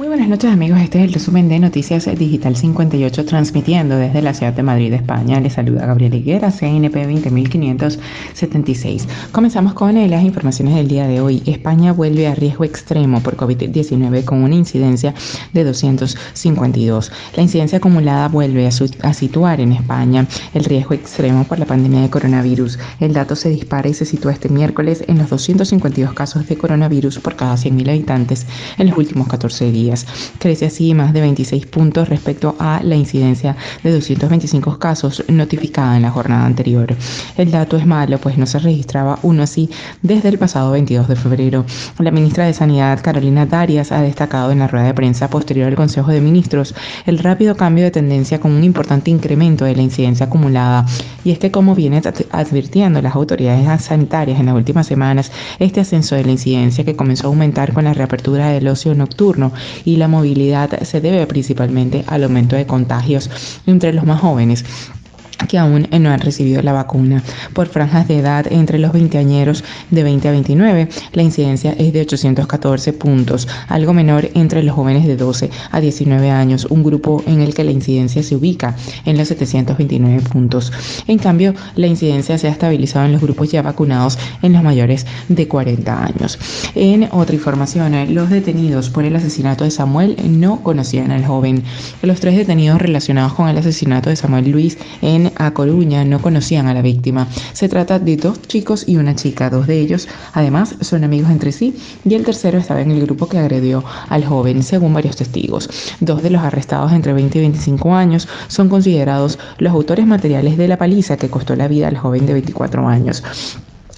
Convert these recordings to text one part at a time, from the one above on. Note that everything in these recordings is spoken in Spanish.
Muy buenas noches amigos, este es el resumen de Noticias Digital 58 transmitiendo desde la ciudad de Madrid, España. Les saluda Gabriel Higuera, CNP 20576. Comenzamos con eh, las informaciones del día de hoy. España vuelve a riesgo extremo por COVID-19 con una incidencia de 252. La incidencia acumulada vuelve a, a situar en España el riesgo extremo por la pandemia de coronavirus. El dato se dispara y se sitúa este miércoles en los 252 casos de coronavirus por cada 100.000 habitantes en los últimos 14 días. Crece así más de 26 puntos respecto a la incidencia de 225 casos notificada en la jornada anterior. El dato es malo, pues no se registraba uno así desde el pasado 22 de febrero. La ministra de Sanidad, Carolina Darias, ha destacado en la rueda de prensa posterior al Consejo de Ministros el rápido cambio de tendencia con un importante incremento de la incidencia acumulada. Y es que, como viene advirtiendo las autoridades sanitarias en las últimas semanas, este ascenso de la incidencia que comenzó a aumentar con la reapertura del ocio nocturno y la movilidad se debe principalmente al aumento de contagios entre los más jóvenes que aún no han recibido la vacuna. Por franjas de edad entre los veinteañeros de 20 a 29, la incidencia es de 814 puntos, algo menor entre los jóvenes de 12 a 19 años, un grupo en el que la incidencia se ubica en los 729 puntos. En cambio, la incidencia se ha estabilizado en los grupos ya vacunados en los mayores de 40 años. En otra información, los detenidos por el asesinato de Samuel no conocían al joven. Los tres detenidos relacionados con el asesinato de Samuel Luis en a Coruña no conocían a la víctima. Se trata de dos chicos y una chica. Dos de ellos, además, son amigos entre sí y el tercero estaba en el grupo que agredió al joven, según varios testigos. Dos de los arrestados entre 20 y 25 años son considerados los autores materiales de la paliza que costó la vida al joven de 24 años.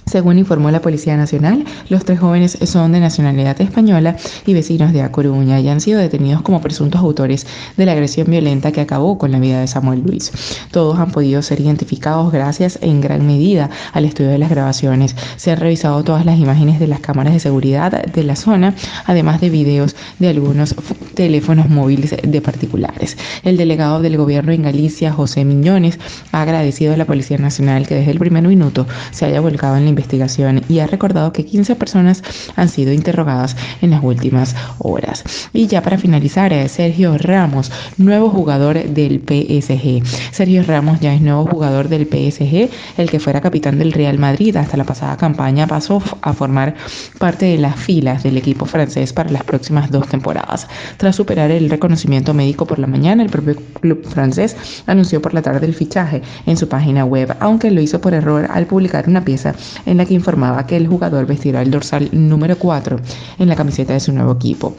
Según informó la Policía Nacional, los tres jóvenes son de nacionalidad española y vecinos de A Coruña y han sido detenidos como presuntos autores de la agresión violenta que acabó con la vida de Samuel Luis. Todos han podido ser identificados gracias en gran medida al estudio de las grabaciones. Se han revisado todas las imágenes de las cámaras de seguridad de la zona, además de videos de algunos teléfonos móviles de particulares. El delegado del gobierno en Galicia, José Miñones, ha agradecido a la Policía Nacional que desde el primer minuto se haya volcado en la investigación y ha recordado que 15 personas han sido interrogadas en las últimas horas. Y ya para finalizar, eh, Sergio Ramos, nuevo jugador del PSG. Sergio Ramos ya es nuevo jugador del PSG, el que fuera capitán del Real Madrid hasta la pasada campaña pasó a formar parte de las filas del equipo francés para las próximas dos temporadas. Tras superar el reconocimiento médico por la mañana, el propio club francés anunció por la tarde el fichaje en su página web, aunque lo hizo por error al publicar una pieza en la que informaba que el jugador vestirá el dorsal número 4 en la camiseta de su nuevo equipo.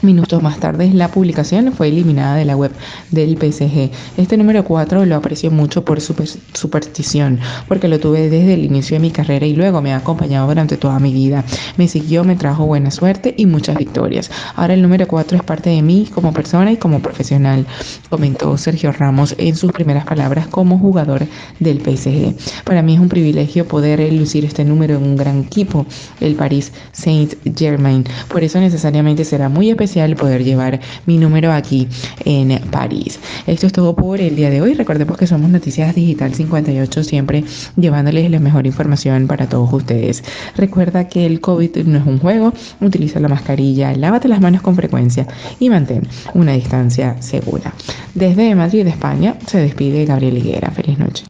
Minutos más tarde, la publicación fue eliminada de la web del PSG. Este número 4 lo aprecio mucho por su superstición, porque lo tuve desde el inicio de mi carrera y luego me ha acompañado durante toda mi vida. Me siguió, me trajo buena suerte y muchas victorias. Ahora el número 4 es parte de mí como persona y como profesional, comentó Sergio Ramos en sus primeras palabras como jugador del PSG. Para mí es un privilegio poder lucir este número en un gran equipo, el Paris Saint-Germain. Por eso necesariamente será muy especial poder llevar mi número aquí en París. Esto es todo por el día de hoy. Recordemos que somos Noticias Digital 58, siempre llevándoles la mejor información para todos ustedes. Recuerda que el COVID no es un juego, utiliza la mascarilla, lávate las manos con frecuencia y mantén una distancia segura. Desde Madrid, España, se despide Gabriel Higuera. Feliz noche.